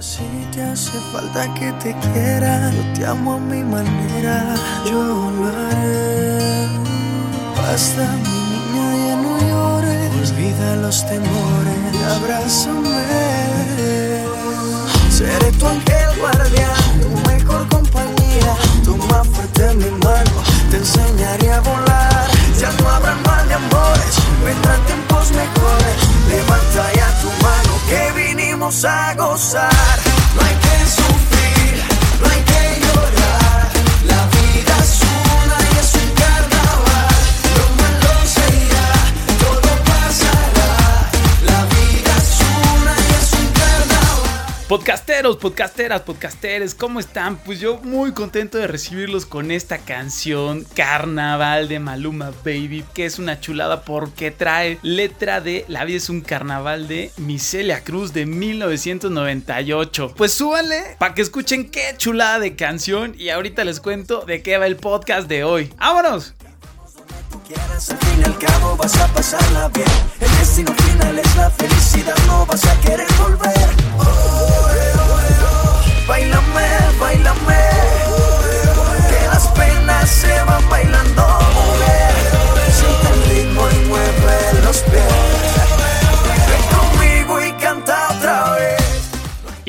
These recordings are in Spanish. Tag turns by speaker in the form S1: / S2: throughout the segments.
S1: Si te hace falta que te quiera, yo te amo a mi manera, yo lo haré. Basta, mi niña, ya no llores, olvida los temores y abrázame. Seré tu ángel guardián, tu mejor compañía, toma fuerte mi mano, te enseñaré a volar. Ya no habrá mal de amores, vendrán tiempos mejores. Levanta ya tu mano que vinimos a gozar. No hay que sufrir, no hay que llorar.
S2: Podcasteros, podcasteras, podcasteres, ¿cómo están? Pues yo muy contento de recibirlos con esta canción Carnaval de Maluma Baby, que es una chulada porque trae letra de La vida es un carnaval de Micelia Cruz de 1998. Pues súbanle para que escuchen qué chulada de canción y ahorita les cuento de qué va el podcast de hoy. ¡Vámonos!
S1: al fin y al cabo vas a pasarla bien. El destino final es la felicidad, no vas a querer volver. Oh. Bailame, bailame. Que las penas se van bailando. Mujer, siente el ritmo y mueve los pies.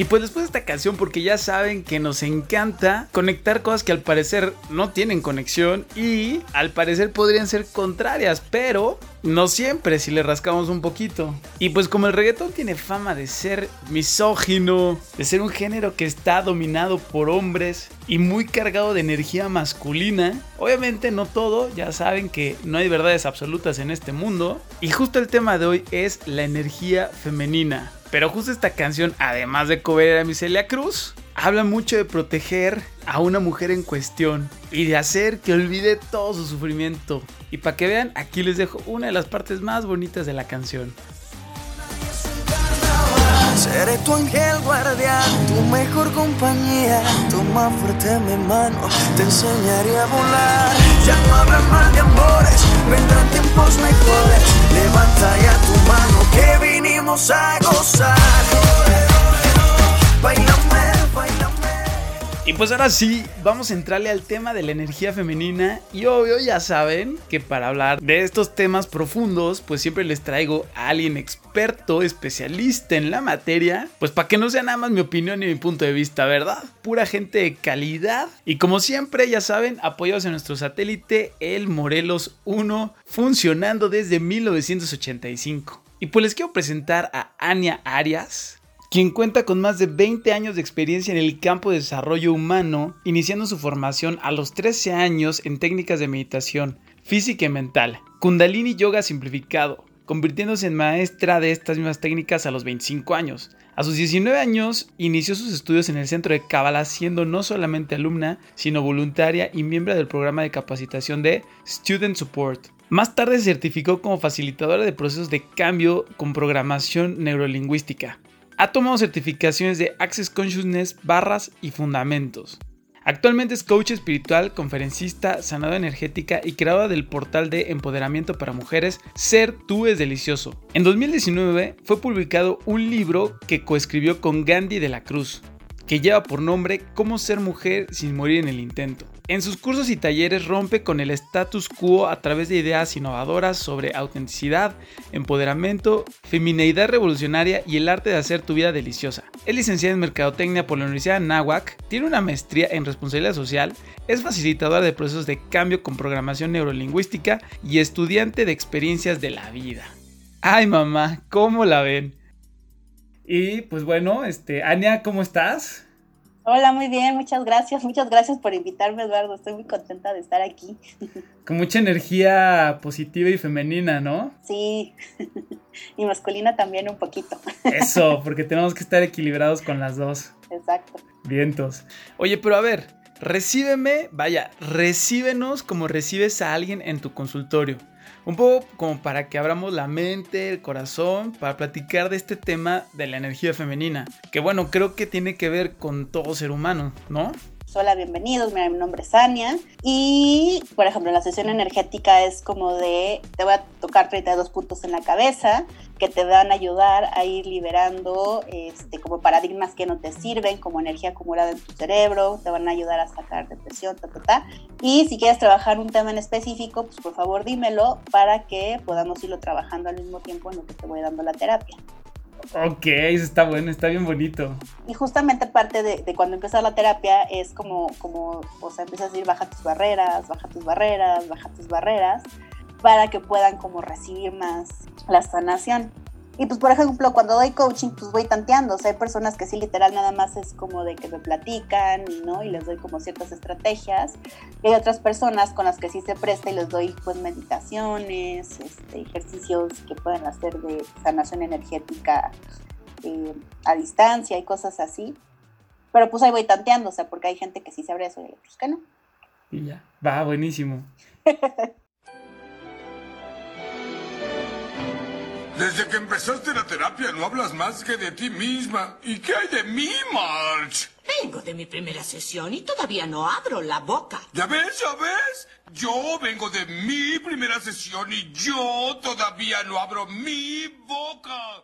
S1: Y
S2: pues después de esta canción, porque ya saben que nos encanta conectar cosas que al parecer no tienen conexión y al parecer podrían ser contrarias, pero no siempre si le rascamos un poquito. Y pues como el reggaetón tiene fama de ser misógino, de ser un género que está dominado por hombres y muy cargado de energía masculina, obviamente no todo, ya saben que no hay verdades absolutas en este mundo. Y justo el tema de hoy es la energía femenina. Pero justo esta canción, además de cover a Micelia Cruz, habla mucho de proteger a una mujer en cuestión y de hacer que olvide todo su sufrimiento. Y para que vean, aquí les dejo una de las partes más bonitas de la canción.
S1: Seré tu ángel guardián, tu mejor compañía. Toma fuerte mi mano, te enseñaré a volar. No de amores, tiempos mejores. Levanta ya tu mano que vinimos a gozar. Bailame.
S2: Y pues ahora sí, vamos a entrarle al tema de la energía femenina. Y obvio, ya saben que para hablar de estos temas profundos, pues siempre les traigo a alguien experto, especialista en la materia. Pues para que no sea nada más mi opinión y mi punto de vista, ¿verdad? Pura gente de calidad. Y como siempre, ya saben, apoyados en nuestro satélite, el Morelos 1, funcionando desde 1985. Y pues les quiero presentar a Ania Arias quien cuenta con más de 20 años de experiencia en el campo de desarrollo humano, iniciando su formación a los 13 años en técnicas de meditación, física y mental, kundalini yoga simplificado, convirtiéndose en maestra de estas mismas técnicas a los 25 años. A sus 19 años inició sus estudios en el centro de Kabbalah siendo no solamente alumna, sino voluntaria y miembro del programa de capacitación de Student Support. Más tarde se certificó como facilitadora de procesos de cambio con programación neurolingüística. Ha tomado certificaciones de Access Consciousness, barras y fundamentos. Actualmente es coach espiritual, conferencista, sanadora energética y creadora del portal de empoderamiento para mujeres Ser Tú es Delicioso. En 2019 fue publicado un libro que coescribió con Gandhi de la Cruz, que lleva por nombre Cómo ser mujer sin morir en el intento. En sus cursos y talleres rompe con el status quo a través de ideas innovadoras sobre autenticidad, empoderamiento, femineidad revolucionaria y el arte de hacer tu vida deliciosa. Es licenciada en Mercadotecnia por la Universidad de Nahuac, tiene una maestría en responsabilidad social, es facilitadora de procesos de cambio con programación neurolingüística y estudiante de experiencias de la vida. Ay mamá, ¿cómo la ven? Y pues bueno, este, Ania, ¿cómo estás?
S3: Hola, muy bien, muchas gracias. Muchas gracias por invitarme, Eduardo. Estoy muy contenta de estar aquí.
S2: Con mucha energía positiva y femenina, ¿no?
S3: Sí, y masculina también un poquito.
S2: Eso, porque tenemos que estar equilibrados con las dos.
S3: Exacto.
S2: Vientos. Oye, pero a ver, recíbeme, vaya, recíbenos como recibes a alguien en tu consultorio. Un poco como para que abramos la mente, el corazón, para platicar de este tema de la energía femenina. Que bueno, creo que tiene que ver con todo ser humano, ¿no?
S3: Hola, bienvenidos, mi nombre es Ania. Y, por ejemplo, la sesión energética es como de, te voy a tocar 32 puntos en la cabeza que te van a ayudar a ir liberando este, como paradigmas que no te sirven, como energía acumulada en tu cerebro, te van a ayudar a sacar depresión, ta, ta, ta. Y si quieres trabajar un tema en específico, pues por favor dímelo para que podamos irlo trabajando al mismo tiempo en lo que te voy dando la terapia.
S2: Ok, eso está bueno, está bien bonito.
S3: Y justamente parte de, cuando empieza la terapia es como, como, o sea, empiezas a decir, baja tus barreras, baja tus barreras, baja tus barreras, para que puedan como recibir más la sanación. Y pues, por ejemplo, cuando doy coaching, pues voy tanteando. O sea, hay personas que sí, literal, nada más es como de que me platican ¿no? y les doy como ciertas estrategias. Y hay otras personas con las que sí se presta y les doy pues meditaciones, este, ejercicios que pueden hacer de sanación energética eh, a distancia y cosas así. Pero pues ahí voy tanteando, o sea, porque hay gente que sí sabe eso y otros que no.
S2: Y ya, va, buenísimo.
S4: Desde que empezaste la terapia no hablas más que de ti misma. ¿Y qué hay de mí, March?
S5: Vengo de mi primera sesión y todavía no abro la boca.
S4: ¿Ya ves, ya ves? Yo vengo de mi primera sesión y yo todavía no abro mi boca.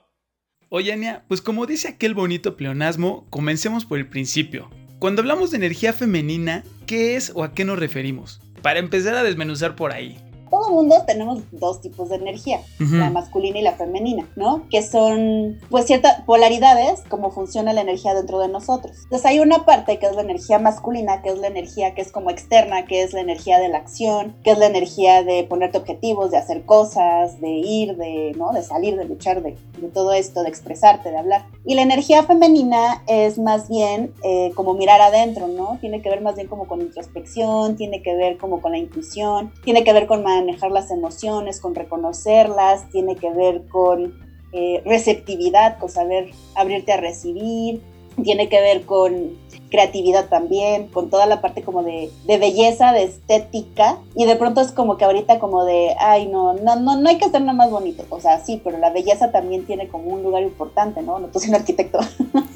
S2: Oye, Ania, pues como dice aquel bonito pleonasmo, comencemos por el principio. Cuando hablamos de energía femenina, ¿qué es o a qué nos referimos? Para empezar a desmenuzar por ahí
S3: todo mundo tenemos dos tipos de energía, la masculina y la femenina, ¿no? Que son pues ciertas polaridades, como funciona la energía dentro de nosotros. Entonces hay una parte que es la energía masculina, que es la energía que es como externa, que es la energía de la acción, que es la energía de ponerte objetivos, de hacer cosas, de ir, de, ¿no? De salir, de luchar, de, todo esto, de expresarte, de hablar. Y la energía femenina es más bien eh, como mirar adentro, ¿no? Tiene que ver más bien como con introspección, tiene que ver como con la intuición, tiene que ver con más manejar las emociones, con reconocerlas, tiene que ver con eh, receptividad, con saber abrirte a recibir, tiene que ver con creatividad también, con toda la parte como de, belleza, de estética, y de pronto es como que ahorita como de, ay, no, no, no, no hay que hacer nada más bonito, o sea, sí, pero la belleza también tiene como un lugar importante, ¿no? No, tú un arquitecto.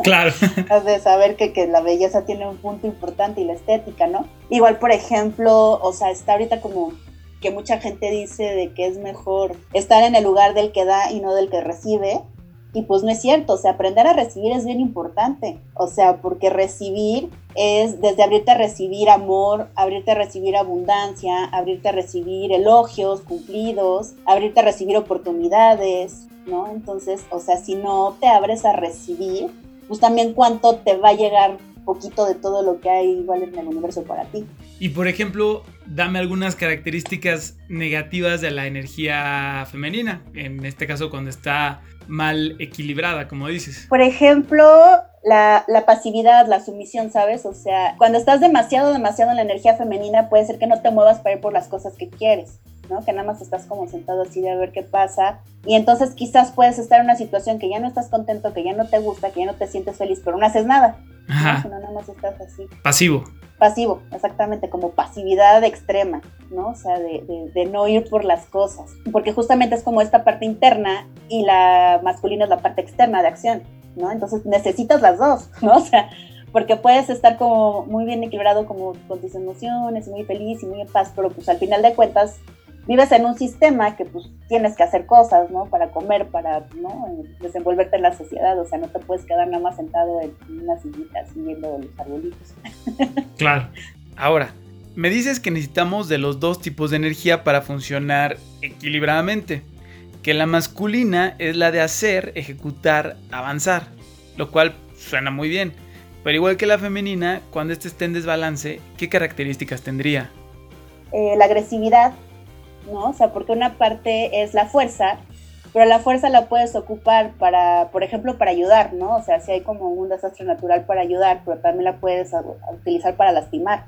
S2: Claro.
S3: Has de saber que, que la belleza tiene un punto importante y la estética, ¿no? Igual, por ejemplo, o sea, está ahorita como que mucha gente dice de que es mejor estar en el lugar del que da y no del que recibe. Y pues no es cierto, o sea, aprender a recibir es bien importante, o sea, porque recibir es desde abrirte a recibir amor, abrirte a recibir abundancia, abrirte a recibir elogios, cumplidos, abrirte a recibir oportunidades, ¿no? Entonces, o sea, si no te abres a recibir, pues también cuánto te va a llegar poquito de todo lo que hay igual en el universo para ti.
S2: Y por ejemplo, dame algunas características negativas de la energía femenina, en este caso cuando está mal equilibrada, como dices.
S3: Por ejemplo, la, la, pasividad, la sumisión, ¿sabes? O sea, cuando estás demasiado, demasiado en la energía femenina, puede ser que no te muevas para ir por las cosas que quieres. ¿no? Que nada más estás como sentado así de a ver qué pasa. Y entonces quizás puedes estar en una situación que ya no estás contento, que ya no te gusta, que ya no te sientes feliz, pero no haces nada. Ajá. ¿no? nada más estás así.
S2: Pasivo.
S3: Pasivo, exactamente, como pasividad extrema, ¿no? O sea, de, no ir por las cosas. Porque justamente es como esta parte interna y la masculina es la parte externa de acción, ¿no? Entonces necesitas las dos, ¿no? O sea, porque puedes estar como muy bien equilibrado como con tus emociones, muy feliz y muy en paz, pero pues al final de cuentas vives en un sistema que pues tienes que hacer cosas, ¿no? Para comer, para, ¿no? Desenvolverte en la sociedad, o sea, no te puedes quedar nada más sentado en una sillita siguiendo los arbolitos.
S2: Claro. Ahora, me dices que necesitamos de los dos tipos de energía para funcionar equilibradamente, que la masculina es la de hacer, ejecutar, avanzar, lo cual suena muy bien, pero igual que la femenina, cuando éste esté en desbalance, ¿qué características tendría?
S3: Eh, la agresividad, ¿no? O sea, porque una parte es la fuerza, pero la fuerza la puedes ocupar para, por ejemplo, para ayudar, ¿no? O sea, si hay como un desastre natural para ayudar, pero también la puedes utilizar para lastimar.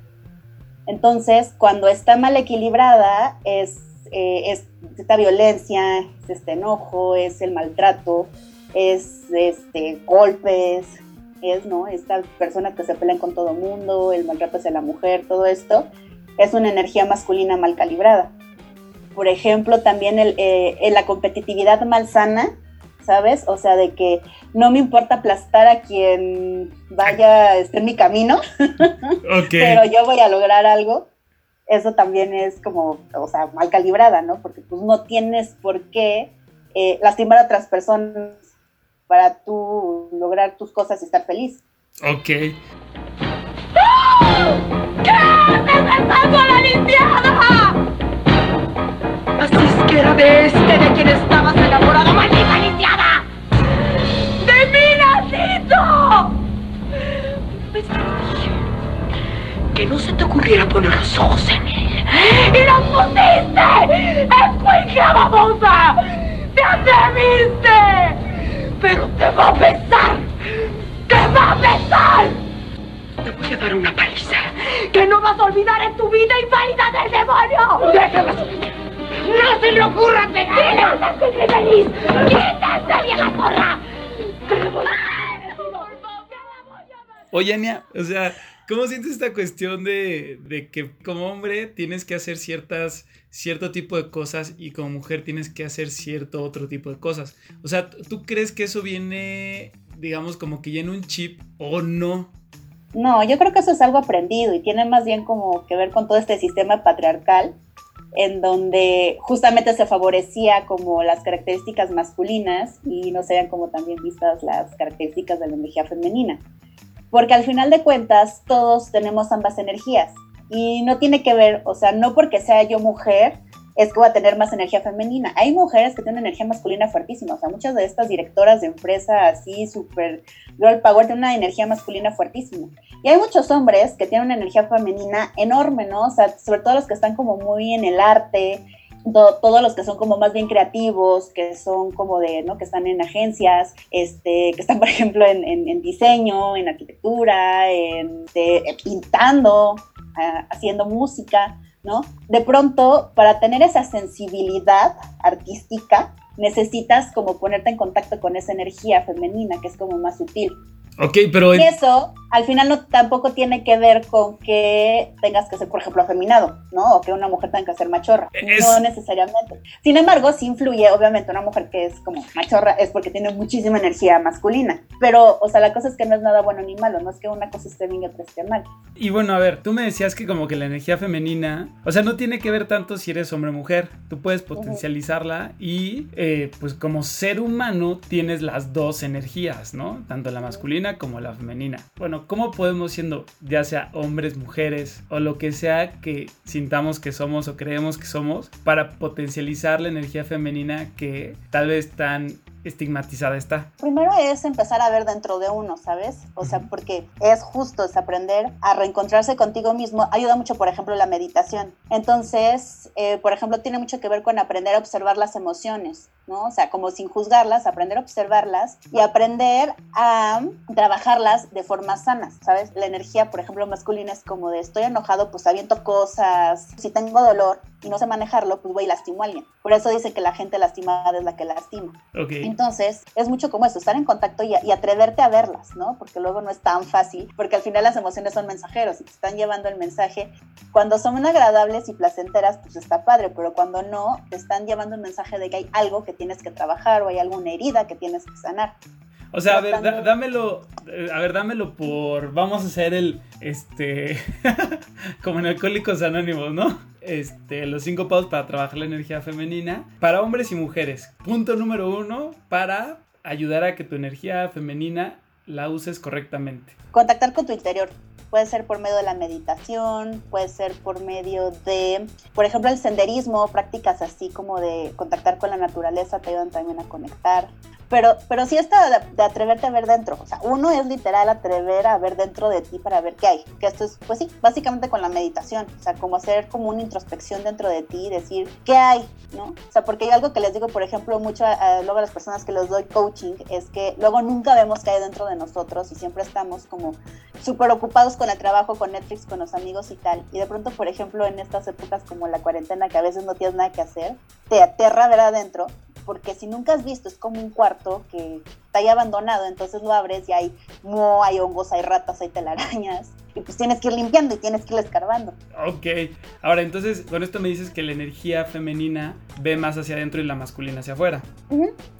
S3: Entonces, cuando está mal equilibrada, es, eh, es esta violencia, es este enojo, es el maltrato, es este, golpes, es, ¿no? Estas personas que se pelean con todo mundo, el maltrato hacia la mujer, todo esto, es una energía masculina mal calibrada. Por ejemplo, también el, eh, la competitividad malsana ¿sabes? O sea, de que no me importa aplastar a quien vaya esté en mi camino, pero yo voy a lograr algo. Eso también es como, o sea, mal calibrada, ¿no? Porque pues no tienes por qué eh, lastimar a otras personas para tú lograr tus cosas y estar feliz.
S2: Ok.
S5: ¡No! ¿Qué haces besando a la lisiada? Que era de este de quien estabas enamorado, maldita lisiada. ¡De mi nacito! Pues que no se te ocurriera poner los ojos en él. ¡Y los pusiste! ¡Escuincla babosa! ¡Te atreviste! ¡Pero te va a besar! ¡Te va a besar! Te voy a dar una paliza que no vas a olvidar en tu vida inválida del demonio. ¡Déjala ¡No se le ocurra pegarle! ¡Quítate, feliz! ¡Quítate, vieja porra!
S2: Oye, Ania, o sea, ¿cómo sientes esta cuestión de, de, que como hombre tienes que hacer ciertas, cierto tipo de cosas y como mujer tienes que hacer cierto otro tipo de cosas? O sea, ¿tú crees que eso viene, digamos, como que ya en un chip o no?
S3: No, yo creo que eso es algo aprendido y tiene más bien como que ver con todo este sistema patriarcal en donde justamente se favorecía como las características masculinas y no se como también vistas las características de la energía femenina. Porque al final de cuentas todos tenemos ambas energías y no tiene que ver, o sea, no porque sea yo mujer, es que va a tener más energía femenina. Hay mujeres que tienen energía masculina fuertísima, o sea, muchas de estas directoras de empresa así, súper girl power, tienen una energía masculina fuertísima. Y hay muchos hombres que tienen una energía femenina enorme, ¿no? O sea, sobre todo los que están como muy en el arte, todos los que son como más bien creativos, que son como de, ¿no? Que están en agencias, este, que están, por ejemplo, en, en, diseño, en arquitectura, en, pintando, ah, haciendo música. ¿No? De pronto, para tener esa sensibilidad artística, necesitas como ponerte en contacto con esa energía femenina que es como más sutil.
S2: Ok, pero...
S3: Y eso al final no tampoco tiene que ver con que tengas que ser, por ejemplo, afeminado, ¿no? O que una mujer tenga que ser machorra. No necesariamente. Sin embargo, sí influye, obviamente, una mujer que es como machorra es porque tiene muchísima energía masculina. Pero, o sea, la cosa es que no es nada bueno ni malo, no es que una cosa esté bien y otra esté mal.
S2: Y bueno, a ver, tú me decías que como que la energía femenina, o sea, no tiene que ver tanto si eres hombre o mujer. Tú puedes potencializarla y, eh, pues, como ser humano tienes las dos energías, ¿no? Tanto la masculina como la femenina. Bueno, ¿cómo podemos siendo, ya sea hombres, mujeres o lo que sea que sintamos que somos o creemos que somos, para potencializar la energía femenina que tal vez tan estigmatizada está?
S3: Primero es empezar a ver dentro de uno, ¿sabes? O sea, porque es justo, es aprender a reencontrarse contigo mismo. Ayuda mucho, por ejemplo, la meditación. Entonces, eh, por ejemplo, tiene mucho que ver con aprender a observar las emociones, ¿no? O sea, como sin juzgarlas, aprender a observarlas y aprender a trabajarlas de forma sana, ¿sabes? La energía, por ejemplo, masculina es como de estoy enojado, pues aviento cosas. Si tengo dolor y no sé manejarlo, pues voy y lastimo a alguien. Por eso dice que la gente lastimada es la que lastima.
S2: Okay.
S3: Entonces, es mucho como eso, estar en contacto y, atreverte a verlas, ¿no? Porque luego no es tan fácil, porque al final las emociones son mensajeros y te están llevando el mensaje. Cuando son agradables y placenteras, pues está padre, pero cuando no, te están llevando un mensaje de que hay algo que tienes que trabajar o hay alguna herida que tienes que sanar.
S2: O sea, a ver, dámelo, eh, a ver, dámelo por, vamos a hacer el, este, como en Alcohólicos Anónimos, ¿no? Este, los cinco pasos para trabajar la energía femenina para hombres y mujeres. Punto número uno, para ayudar a que tu energía femenina la uses correctamente.
S3: Contactar con tu interior. Puede ser por medio de la meditación, puede ser por medio de, por ejemplo, el senderismo, prácticas así como de contactar con la naturaleza te ayudan también a conectar. Pero, pero sí está de, atreverte a ver dentro. O sea, uno es literal atrever a ver dentro de ti para ver qué hay. Que esto es, pues sí, básicamente con la meditación. O sea, como hacer como una introspección dentro de ti y decir qué hay, ¿no? O sea, porque hay algo que les digo, por ejemplo, mucho a, luego a las personas que les doy coaching, es que luego nunca vemos qué hay dentro de nosotros y siempre estamos como súper ocupados con el trabajo, con Netflix, con los amigos y tal. Y de pronto, por ejemplo, en estas épocas como la cuarentena, que a veces no tienes nada que hacer, te aterra ver adentro porque si nunca has visto, es como un cuarto que está ahí abandonado, entonces lo abres y hay moho, hay hongos, hay ratas, hay telarañas, y pues tienes que ir limpiando y tienes que ir escarbando.
S2: Ok, ahora entonces con esto me dices que la energía femenina ve más hacia adentro y la masculina hacia afuera.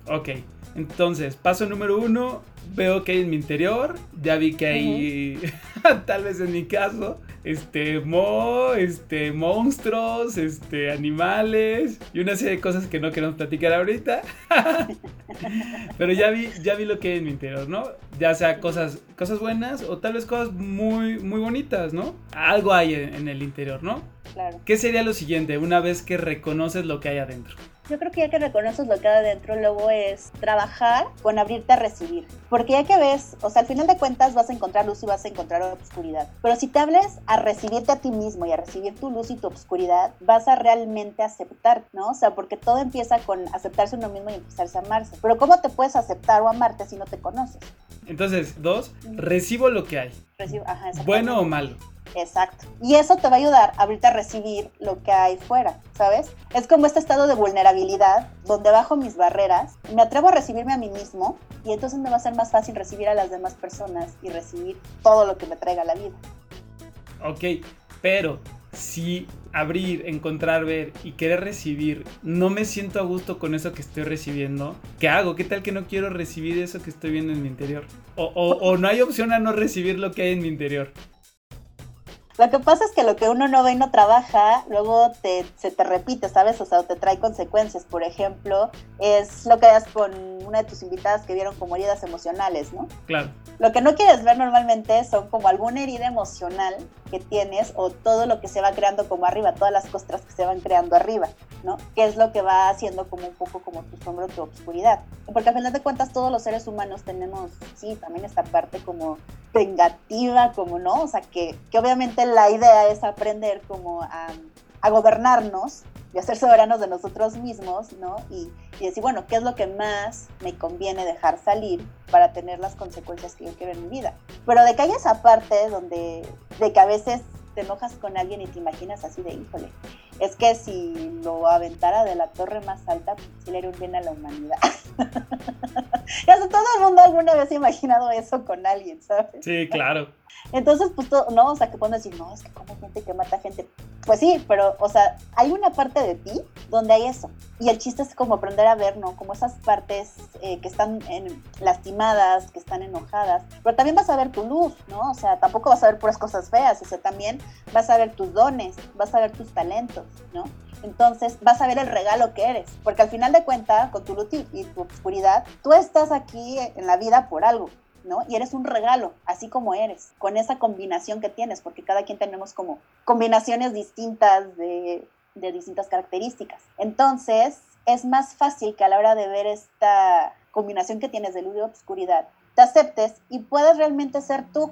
S2: Ok, entonces paso número uno, veo que hay en mi interior, ya vi que hay, tal vez en mi caso, este, mo, este, monstruos, este, animales y una serie de cosas que no queremos platicar ahorita. Pero ya vi, ya vi lo que hay en mi interior, ¿no? Ya sea cosas, cosas buenas o tal vez cosas muy, muy bonitas, ¿no? Algo hay en, en el interior, ¿no?
S3: Claro.
S2: ¿Qué sería lo siguiente una vez que reconoces lo que hay adentro?
S3: Yo creo que ya que reconoces lo que hay adentro, luego es trabajar con abrirte a recibir. Porque ya que ves, o sea, al final de cuentas vas a encontrar luz y vas a encontrar obscuridad. Pero si te hables a recibirte a ti mismo y a recibir tu luz y tu obscuridad, vas a realmente aceptar, ¿no? O sea, porque todo empieza con aceptarse uno mismo y empezarse a amarse. Pero ¿cómo te puedes aceptar o amarte si no te conoces?
S2: Entonces, dos, recibo lo que hay.
S3: Recibo, ajá,
S2: Bueno o malo.
S3: Exacto. Y eso te va a ayudar ahorita a recibir lo que hay fuera, ¿sabes? Es como este estado de vulnerabilidad donde bajo mis barreras, me atrevo a recibirme a mí mismo y entonces me va a ser más fácil recibir a las demás personas y recibir todo lo que me traiga la vida.
S2: Ok, pero si abrir, encontrar, ver y querer recibir, no me siento a gusto con eso que estoy recibiendo, ¿qué hago? ¿Qué tal que no quiero recibir eso que estoy viendo en mi interior? O, o, o no hay opción a no recibir lo que hay en mi interior.
S3: Lo que pasa es que lo que uno no ve y no trabaja, luego te, se te repite, ¿sabes? O sea, te trae consecuencias. Por ejemplo, es lo que hagas con una de tus invitadas que vieron como heridas emocionales, ¿no?
S2: Claro.
S3: Lo que no quieres ver normalmente son como alguna herida emocional que tienes o todo lo que se va creando como arriba, todas las costras que se van creando arriba, ¿no? Que es lo que va haciendo como un poco como tu sombra o tu obscuridad. Porque al final de cuentas todos los seres humanos tenemos, sí, también esta parte como vengativa, como no, o sea, que, que obviamente la idea es aprender como a, gobernarnos y a ser soberanos de nosotros mismos, ¿no? Y, y, decir, bueno, ¿qué es lo que más me conviene dejar salir para tener las consecuencias que yo quiero en mi vida? Pero de que hay esa parte donde, de que a veces te enojas con alguien y te imaginas así de, híjole, es que si lo aventara de la torre más alta, pues le haría un bien a la humanidad. ya sé, todo el mundo alguna vez ha imaginado eso con alguien, ¿sabes?
S2: Sí, claro.
S3: Entonces, pues, todo, no, o sea, que pueden decir, no, es que como gente que mata gente. Pues sí, pero, o sea, hay una parte de ti donde hay eso. Y el chiste es como aprender a ver, ¿no? Como esas partes eh, que están en, lastimadas, que están enojadas. Pero también vas a ver tu luz, ¿no? O sea, tampoco vas a ver puras cosas feas. O sea, también vas a ver tus dones, vas a ver tus talentos, ¿no? Entonces vas a ver el regalo que eres, porque al final de cuentas, con tu luz y tu oscuridad, tú estás aquí en la vida por algo, ¿no? Y eres un regalo, así como eres, con esa combinación que tienes, porque cada quien tenemos como combinaciones distintas de, de distintas características. Entonces, es más fácil que a la hora de ver esta combinación que tienes de luz y oscuridad, te aceptes y puedas realmente ser tú.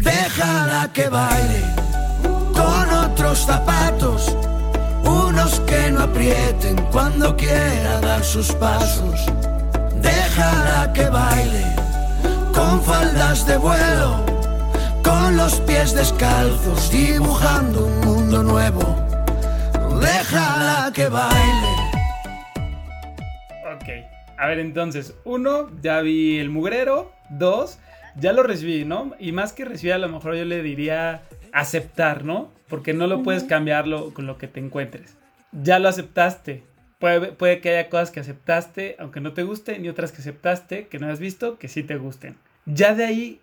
S6: Déjala que baile con otros zapatos, unos que no aprieten cuando quiera dar sus pasos. Déjala que baile con faldas de vuelo, con los pies descalzos, dibujando un mundo nuevo. Déjala que baile.
S2: Ok, a ver entonces, uno, ya vi el mugrero, dos, ya lo recibí, ¿no? Y más que recibir, a lo mejor yo le diría aceptar, ¿no? Porque no lo puedes cambiarlo con lo que te encuentres. Ya lo aceptaste. Puede, puede que haya cosas que aceptaste, aunque no te gusten, y otras que aceptaste, que no has visto, que sí te gusten. Ya de ahí,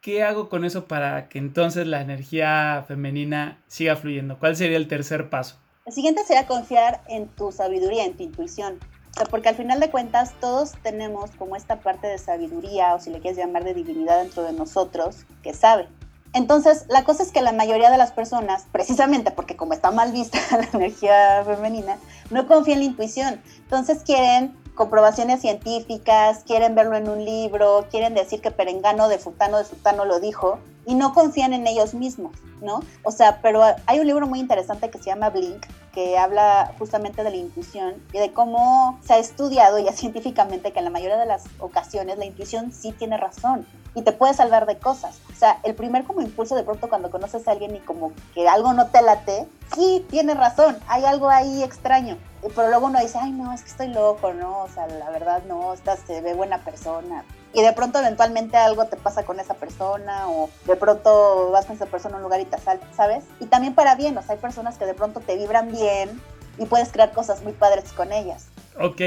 S2: ¿qué hago con eso para que entonces la energía femenina siga fluyendo? ¿Cuál sería el tercer paso?
S3: El siguiente sería confiar en tu sabiduría, en tu intuición. O sea, porque al final de cuentas todos tenemos como esta parte de sabiduría, o si le quieres llamar de divinidad dentro de nosotros, que sabe. Entonces, la cosa es que la mayoría de las personas, precisamente porque como está mal vista la energía femenina, no confían en la intuición. Entonces quieren comprobaciones científicas, quieren verlo en un libro, quieren decir que Perengano de Futano de Sultano lo dijo y no confían en ellos mismos, ¿no? O sea, pero hay un libro muy interesante que se llama Blink, que habla justamente de la intuición y de cómo se ha estudiado ya científicamente que en la mayoría de las ocasiones la intuición sí tiene razón y te puede salvar de cosas. O sea, el primer como impulso de pronto cuando conoces a alguien y como que algo no te late, sí, tiene razón, hay algo ahí extraño. Pero luego uno dice, ay, no, es que estoy loco, ¿no? O sea, la verdad no, esta se ve buena persona. Y de pronto eventualmente algo te pasa con esa persona o de pronto vas con esa persona a un lugar y te asalta, ¿sabes? Y también para bien, o sea, hay personas que de pronto te vibran bien y puedes crear cosas muy padres con ellas.
S2: Ok,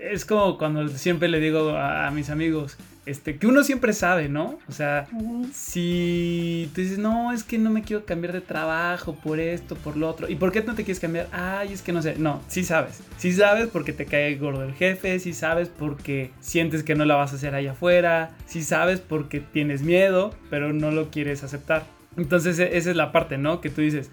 S2: es como cuando siempre le digo a, mis amigos, este, que uno siempre sabe, ¿no? O sea, si tú dices, no, es que no me quiero cambiar de trabajo por esto, por lo otro, ¿y por qué no te quieres cambiar? Ay, es que no sé, no, sí sabes, sí sabes porque te cae gordo el jefe, sí sabes porque sientes que no la vas a hacer allá afuera, sí sabes porque tienes miedo, pero no lo quieres aceptar. Entonces e, esa es la parte, ¿no? Que tú dices,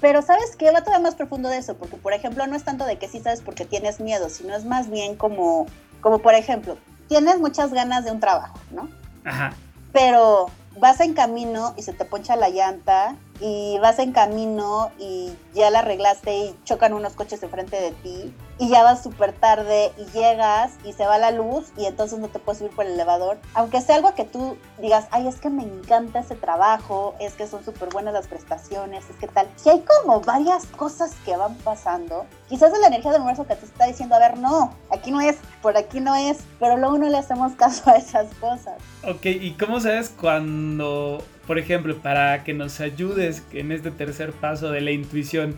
S3: pero ¿sabes qué? Va todavía más profundo de eso, porque por ejemplo no es tanto de que sí sabes porque tienes miedo, sino es más bien como, como por ejemplo, tienes muchas ganas de un trabajo, ¿no?
S2: Ajá.
S3: Pero vas en camino y se te poncha la llanta y vas en camino y ya la arreglaste y chocan unos coches enfrente de ti y ya vas súper tarde y llegas y se va la luz y entonces no te puedes subir por el elevador. Aunque sea algo que tú digas, ay, es que me encanta ese trabajo, es que son súper buenas las prestaciones, es que tal. Si hay como varias cosas que van pasando, quizás es la energía del universo que te está diciendo, a ver, no, aquí no es, por aquí no es, pero luego no le hacemos caso a esas cosas.
S2: Ok, ¿y cómo sabes cuando por ejemplo, para que nos ayudes en este tercer paso de la intuición,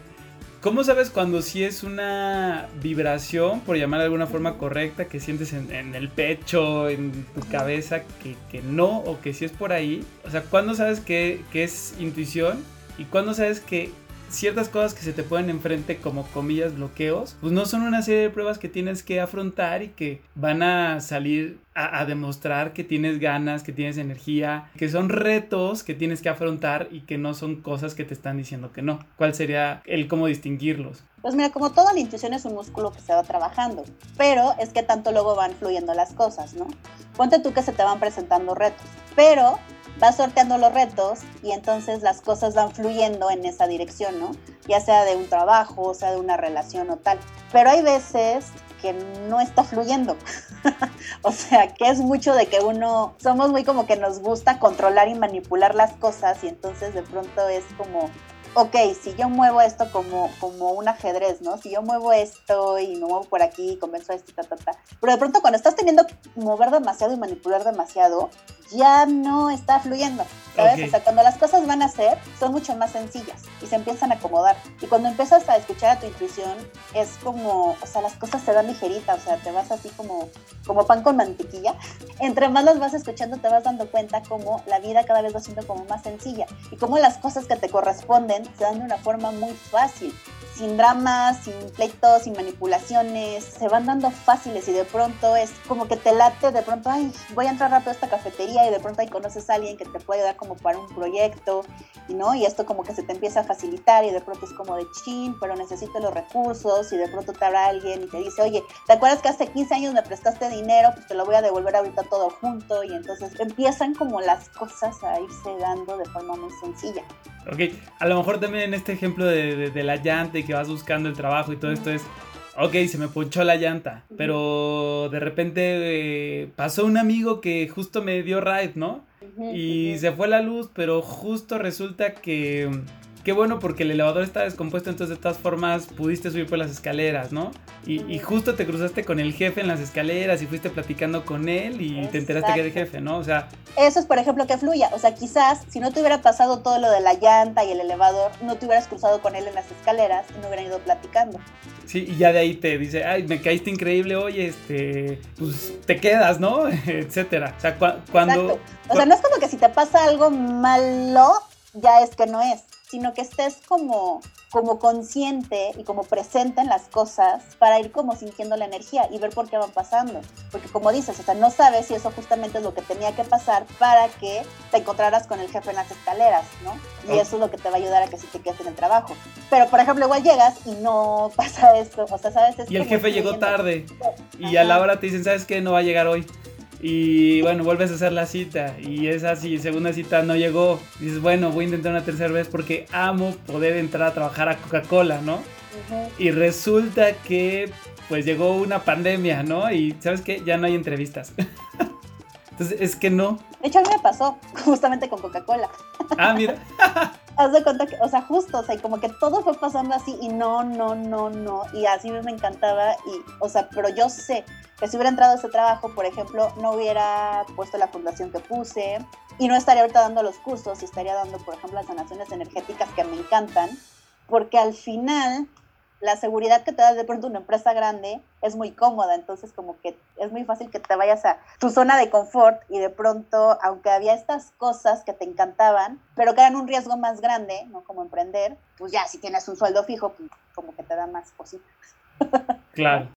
S2: ¿cómo sabes cuando sí es una vibración, por llamar de alguna forma correcta, que sientes en, el pecho, en tu cabeza, que, no, o que sí es por ahí? O sea, ¿cuándo sabes que, que es intuición? ¿Y cuándo sabes que ciertas cosas que se te ponen enfrente como comillas bloqueos, pues no son una serie de pruebas que tienes que afrontar y que van a salir a, demostrar que tienes ganas, que tienes energía, que son retos que tienes que afrontar y que no son cosas que te están diciendo que no. ¿Cuál sería el cómo distinguirlos?
S3: Pues mira, como toda la intuición es un músculo que se va trabajando, pero es que tanto luego van fluyendo las cosas, ¿no? Ponte tú que se te van presentando retos, pero vas sorteando los retos y entonces las cosas van fluyendo en esa dirección, ¿no? Ya sea de un trabajo, o sea de una relación o tal. Pero hay veces que no está fluyendo. o sea, que es mucho de que uno, somos muy como que nos gusta controlar y manipular las cosas y entonces de pronto es como, ok, si yo muevo esto como, como un ajedrez, ¿no? Si yo muevo esto y me muevo por aquí y convenzo a esto, ta, ta, ta. Pero de pronto cuando estás teniendo mover demasiado y manipular demasiado, ya no está fluyendo, ¿sabes? O sea, cuando las cosas van a ser, son mucho más sencillas y se empiezan a acomodar. Y cuando empiezas a escuchar a tu intuición, es como, o sea, las cosas se dan ligeritas, o sea, te vas así como, como pan con mantequilla. Entre más las vas escuchando, te vas dando cuenta como la vida cada vez va siendo como más sencilla y como las cosas que te corresponden se dan de una forma muy fácil sin dramas, sin pleitos, sin manipulaciones, se van dando fáciles y de pronto es como que te late, de pronto, ay, voy a entrar rápido a esta cafetería y de pronto ahí conoces a alguien que te puede dar como para un proyecto, y ¿no? Y esto como que se te empieza a facilitar y de pronto es como de chin, pero necesito los recursos y de pronto te habla alguien y te dice, oye, ¿te acuerdas que hace 15 años me prestaste dinero? Pues te lo voy a devolver ahorita todo junto y entonces empiezan como las cosas a irse dando de forma muy sencilla.
S2: Ok, a lo mejor también en este ejemplo de, de, la llanta y que vas buscando el trabajo y todo esto es, ok, se me ponchó la llanta, pero de repente eh, pasó un amigo que justo me dio ride, ¿no? Y se fue la luz, pero justo resulta que Qué bueno porque el elevador está descompuesto, entonces de todas formas pudiste subir por las escaleras, ¿no? Y, justo te cruzaste con el jefe en las escaleras y fuiste platicando con él y te enteraste que era el jefe, ¿no? O sea...
S3: Eso es, por ejemplo, que fluya. O sea, quizás si no te hubiera pasado todo lo de la llanta y el elevador, no te hubieras cruzado con él en las escaleras y no hubieran ido platicando.
S2: Sí, y ya de ahí te dice, ay, me caíste increíble, oye, este, pues te quedas, ¿no? Etcétera. O sea, cuando...
S3: O sea, no es como que si te pasa algo malo, ya es que no es sino que estés como como consciente y como presente en las cosas para ir como sintiendo la energía y ver por qué van pasando. Porque como dices, o sea, no sabes si eso justamente es lo que tenía que pasar para que te encontraras con el jefe en las escaleras, ¿no? Y eso es lo que te va a ayudar a que sí te quedes en el trabajo. Pero, por ejemplo, igual llegas y no pasa esto, o sea, ¿sabes?
S2: y el jefe llegó tarde y a la hora te dicen, ¿sabes qué? No va a llegar hoy. Y bueno, vuelves a hacer la cita y es así, segunda cita no llegó. Dices, bueno, voy a intentar una tercera vez porque amo poder entrar a trabajar a Coca-Cola, ¿no? Y resulta que pues llegó una pandemia, ¿no? Y sabes qué, ya no hay entrevistas. Entonces, es que no.
S3: De hecho, a mí me pasó justamente con Coca-Cola.
S2: Ah, mira.
S3: Haz de cuenta que, o sea, justo, o sea, como que todo fue pasando así y no, no, no, no. Y así me encantaba y, o sea, pero yo sé que si hubiera entrado a ese trabajo, por ejemplo, no hubiera puesto la fundación que puse y no estaría ahorita dando los cursos y estaría dando, por ejemplo, las sanaciones energéticas que me encantan, porque al final la seguridad que te da de pronto una empresa grande es muy cómoda, entonces como que es muy fácil que te vayas a tu zona de confort y de pronto, aunque había estas cosas que te encantaban, pero que eran un riesgo más grande, ¿no? Como emprender, pues ya si tienes un sueldo fijo, pues como que te da más cositas.
S2: Claro.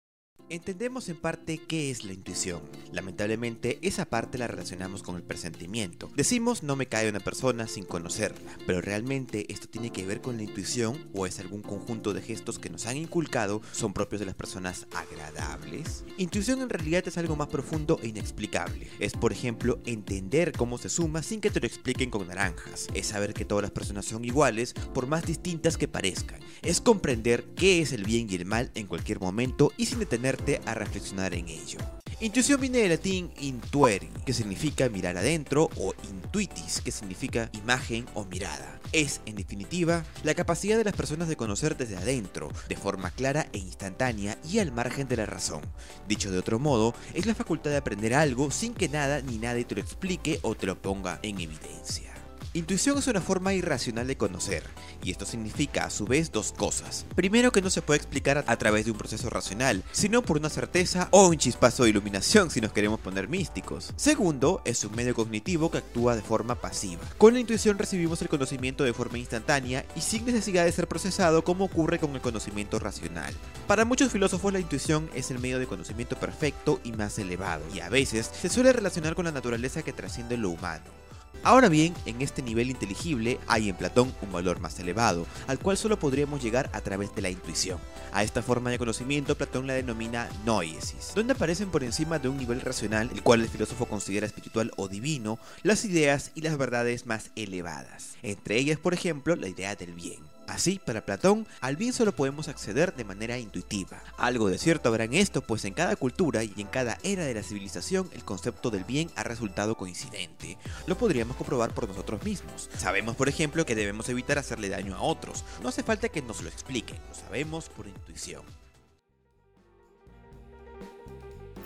S7: Entendemos en parte qué es la intuición. Lamentablemente, esa parte la relacionamos con el presentimiento. Decimos no me cae una persona sin conocerla, pero realmente esto tiene que ver con la intuición o es algún conjunto de gestos que nos han inculcado son propios de las personas agradables. Intuición en realidad es algo más profundo e inexplicable. Es por ejemplo entender cómo se suma sin que te lo expliquen con naranjas. Es saber que todas las personas son iguales por más distintas que parezcan. Es comprender qué es el bien y el mal en cualquier momento y sin detener a reflexionar en ello. Intuición viene del latín intuere, que significa mirar adentro, o intuitis, que significa imagen o mirada. Es, en definitiva, la capacidad de las personas de conocer desde adentro, de forma clara e instantánea y al margen de la razón. Dicho de otro modo, es la facultad de aprender algo sin que nada ni nadie te lo explique o te lo ponga en evidencia. Intuición es una forma irracional de conocer, y esto significa a su vez dos cosas. Primero que no se puede explicar a través de un proceso racional, sino por una certeza o un chispazo de iluminación si nos queremos poner místicos. Segundo, es un medio cognitivo que actúa de forma pasiva. Con la intuición recibimos el conocimiento de forma instantánea y sin necesidad de ser procesado como ocurre con el conocimiento racional. Para muchos filósofos la intuición es el medio de conocimiento perfecto y más elevado, y a veces se suele relacionar con la naturaleza que trasciende lo humano. Ahora bien, en este nivel inteligible hay en Platón un valor más elevado, al cual solo podríamos llegar a través de la intuición. A esta forma de conocimiento Platón la denomina noiesis, donde aparecen por encima de un nivel racional, el cual el filósofo considera espiritual o divino, las ideas y las verdades más elevadas. Entre ellas, por ejemplo, la idea del bien. Así, para Platón, al bien solo podemos acceder de manera intuitiva. Algo de cierto habrá en esto, pues en cada cultura y en cada era de la civilización el concepto del bien ha resultado coincidente. Lo podríamos comprobar por nosotros mismos. Sabemos, por ejemplo, que debemos evitar hacerle daño a otros. No hace falta que nos lo expliquen, lo sabemos por intuición.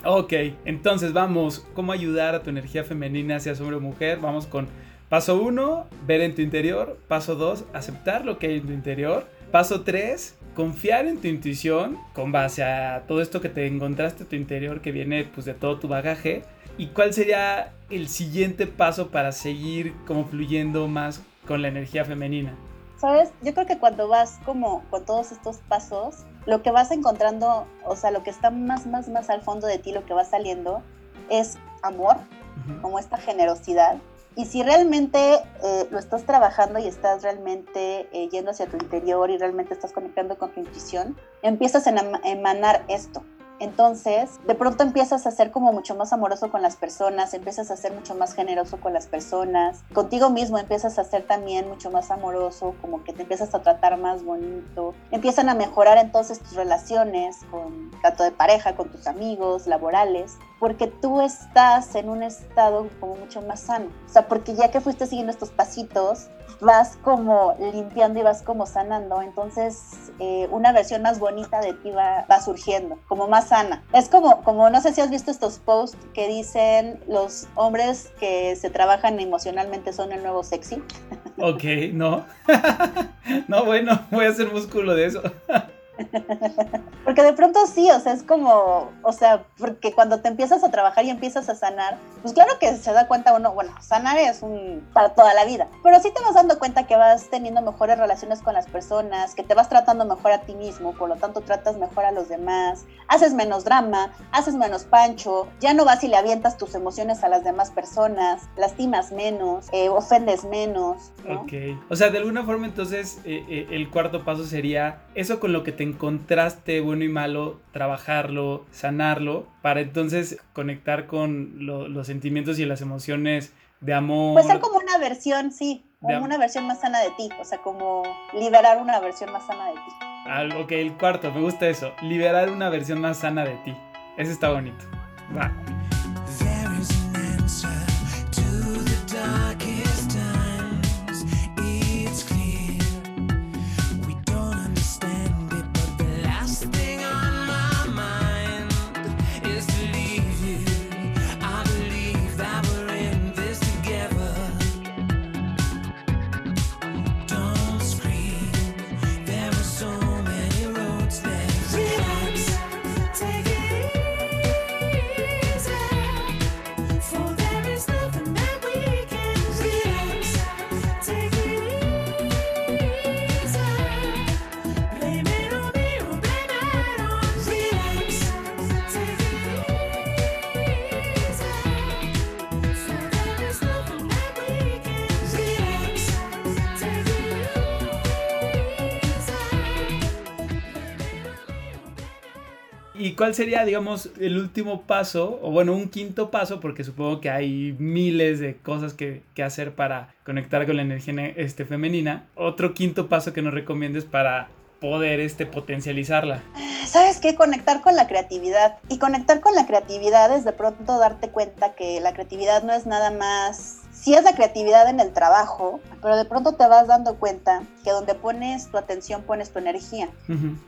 S2: Ok, entonces vamos, ¿cómo ayudar a tu energía femenina, sea hombre o mujer? Vamos con Paso 1, ver en tu interior. Paso 2, aceptar lo que hay en tu interior. Paso 3, confiar en tu intuición con base a todo esto que te encontraste en tu interior que viene pues de todo tu bagaje. ¿Y cuál sería el siguiente paso para seguir como fluyendo más con la energía femenina?
S3: Sabes, yo creo que cuando vas como con todos estos pasos, lo que vas encontrando, o sea, lo que está más, más, más al fondo de ti, lo que va saliendo, es amor, como esta generosidad, y si realmente eh, lo estás trabajando y estás realmente eh, yendo hacia tu interior y realmente estás conectando con tu intuición, empiezas a emanar esto. Entonces, de pronto empiezas a ser como mucho más amoroso con las personas, empiezas a ser mucho más generoso con las personas, contigo mismo empiezas a ser también mucho más amoroso, como que te empiezas a tratar más bonito, empiezan a mejorar entonces tus relaciones con tanto de pareja, con tus amigos, laborales, porque tú estás en un estado como mucho más sano. O sea, porque ya que fuiste siguiendo estos pasitos, vas como limpiando y vas como sanando, entonces eh, una versión más bonita de ti va, surgiendo, como más sana. Es como, como, no sé si has visto estos posts que dicen los hombres que se trabajan emocionalmente son el nuevo sexy.
S2: Ok, no. no, bueno, voy a hacer músculo de eso.
S3: porque de pronto sí, o sea, es como, o sea, porque cuando te empiezas a trabajar y empiezas a sanar, pues claro que se da cuenta uno, bueno, sanar es un para toda la vida, pero sí te vas dando cuenta que vas teniendo mejores relaciones con las personas, que te vas tratando mejor a ti mismo, por lo tanto tratas mejor a los demás, haces menos drama, haces menos pancho, ya no vas y le avientas tus emociones a las demás personas, lastimas menos, eh, ofendes menos. ¿no?
S2: Ok, o sea, de alguna forma entonces eh, eh, el cuarto paso sería eso con lo que te encontraste bueno y malo, trabajarlo, sanarlo, para entonces conectar con lo- los sentimientos y las emociones de amor.
S3: Puede ser como una versión, sí, como una versión más sana de ti, o sea, como liberar una versión más sana de ti.
S2: Ah, ok, el cuarto, me gusta eso. Liberar una versión más sana de ti. Eso está bonito. Va. ¿Y cuál sería, digamos, el último paso? O bueno, un quinto paso, porque supongo que hay miles de cosas que, hacer para conectar con la energía ne- este, femenina. Otro quinto paso que nos recomiendes para poder este, potencializarla.
S3: ¿Sabes qué? Conectar con la creatividad. Y conectar con la creatividad es de pronto darte cuenta que la creatividad no es nada más... Sí es la creatividad en el trabajo, pero de pronto te vas dando cuenta que donde pones tu atención pones tu energía.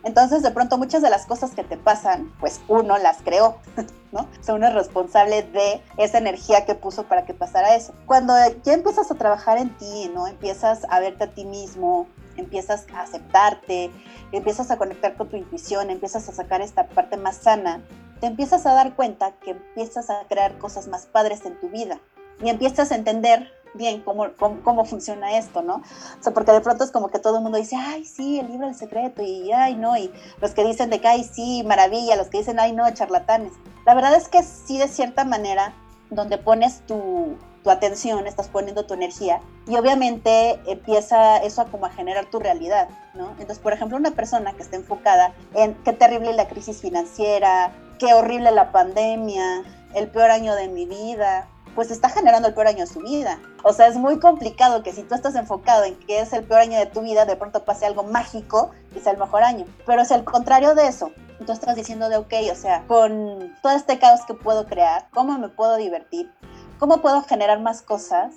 S3: Entonces, de pronto, muchas de las cosas que te pasan, pues uno las creó, ¿no? O sea, uno es responsable de esa energía que puso para que pasara eso. Cuando ya empiezas a trabajar en ti, ¿no? Empiezas a verte a ti mismo, empiezas a aceptarte, empiezas a conectar con tu intuición, empiezas a sacar esta parte más sana, te empiezas a dar cuenta que empiezas a crear cosas más padres en tu vida y empiezas a entender bien cómo, cómo, funciona esto, ¿no? O sea, porque de pronto es como que todo el mundo dice, ay, sí, el libro del secreto, y ay, no, y los que dicen de que, ay, sí, maravilla, los que dicen, ay, no, charlatanes. La verdad es que sí, de cierta manera, donde pones tu, tu atención, estás poniendo tu energía, y obviamente empieza eso a como a generar tu realidad, ¿no? Entonces, por ejemplo, una persona que esté enfocada en qué terrible la crisis financiera, qué horrible la pandemia, el peor año de mi vida, pues está generando el peor año de su vida. O sea, es muy complicado que si tú estás enfocado en que es el peor año de tu vida, de pronto pase algo mágico y sea el mejor año. Pero es el contrario de eso. Tú estás diciendo de, ok, o sea, con todo este caos que puedo crear, ¿cómo me puedo divertir? ¿Cómo puedo generar más cosas?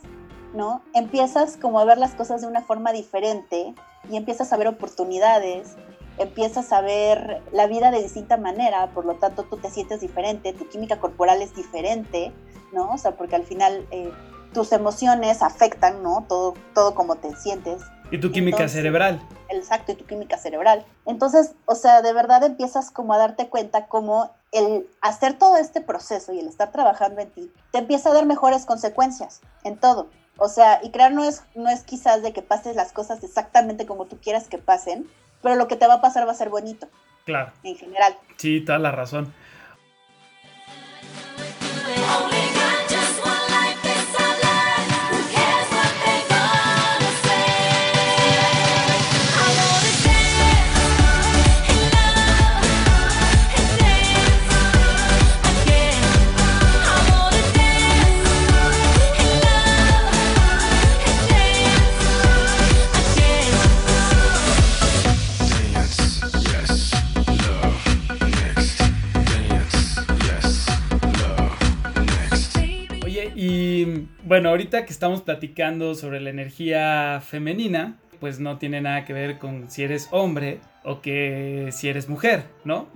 S3: ¿No? Empiezas como a ver las cosas de una forma diferente y empiezas a ver oportunidades, empiezas a ver la vida de distinta manera, por lo tanto tú te sientes diferente, tu química corporal es diferente, ¿no? O sea, porque al final eh, tus emociones afectan, ¿no? Todo, todo como te sientes.
S2: Y tu química
S3: Entonces,
S2: cerebral.
S3: Exacto, y tu química cerebral. Entonces, o sea, de verdad empiezas como a darte cuenta como el hacer todo este proceso y el estar trabajando en ti te empieza a dar mejores consecuencias en todo. O sea, y crear no es, no es quizás de que pases las cosas exactamente como tú quieras que pasen, pero lo que te va a pasar va a ser bonito
S2: Claro.
S3: en general.
S2: Sí, toda la razón. Y bueno, ahorita que estamos platicando sobre la energía femenina, pues no tiene nada que ver con si eres hombre o que si eres mujer, ¿no?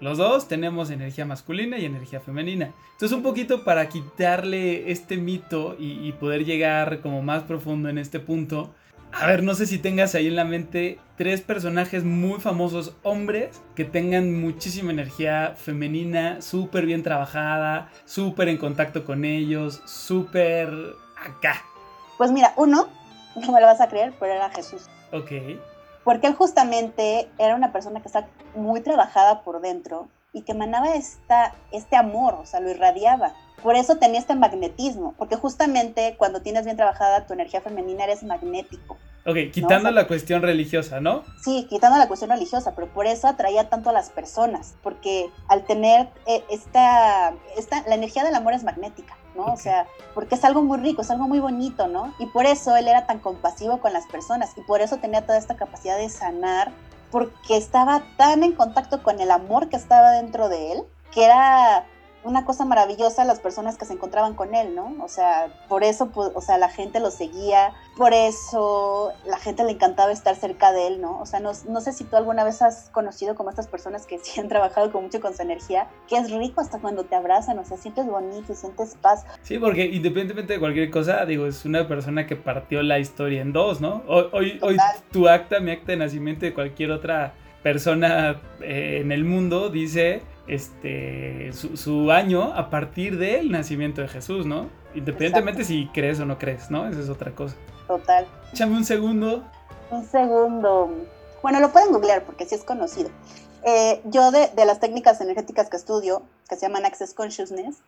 S2: Los dos tenemos energía masculina y energía femenina. Entonces un poquito para quitarle este mito y, y poder llegar como más profundo en este punto, A ver, no sé si tengas ahí en la mente tres personajes muy famosos hombres que tengan muchísima energía femenina, súper bien trabajada, súper en contacto con ellos, súper acá.
S3: Pues mira, uno, no me lo vas a creer, pero era Jesús.
S2: Ok.
S3: Porque él justamente era una persona que está muy trabajada por dentro y que emanaba esta, este amor, o sea, lo irradiaba. Por eso tenía este magnetismo, porque justamente cuando tienes bien trabajada tu energía femenina eres magnético.
S2: Ok, quitando la cuestión religiosa, ¿no?
S3: Sí, quitando la cuestión religiosa, pero por eso atraía tanto a las personas, porque al tener eh, esta, esta, la energía del amor es magnética, ¿no? O sea, porque es algo muy rico, es algo muy bonito, ¿no? Y por eso él era tan compasivo con las personas y por eso tenía toda esta capacidad de sanar, porque estaba tan en contacto con el amor que estaba dentro de él, que era una cosa maravillosa las personas que se encontraban con él, ¿no? O sea, por eso, pues, o sea, la gente lo seguía, por eso la gente le encantaba estar cerca de él, ¿no? O sea, no, no sé si tú alguna vez has conocido como estas personas que sí han trabajado con mucho con su energía, que es rico hasta cuando te abrazan, o sea, sientes bonito y sientes paz.
S2: Sí, porque independientemente de cualquier cosa, digo, es una persona que partió la historia en dos, ¿no? Hoy, hoy, hoy tu acta, mi acta de nacimiento de cualquier otra persona eh, en el mundo dice este su, año a partir del nacimiento de Jesús, ¿no? Independientemente si crees o no crees, ¿no? Esa es otra cosa.
S3: Total.
S2: Échame un segundo.
S3: Un segundo. Bueno, lo pueden googlear porque sí es conocido. Eh, yo de, las técnicas energéticas que estudio, que se llaman Access Consciousness,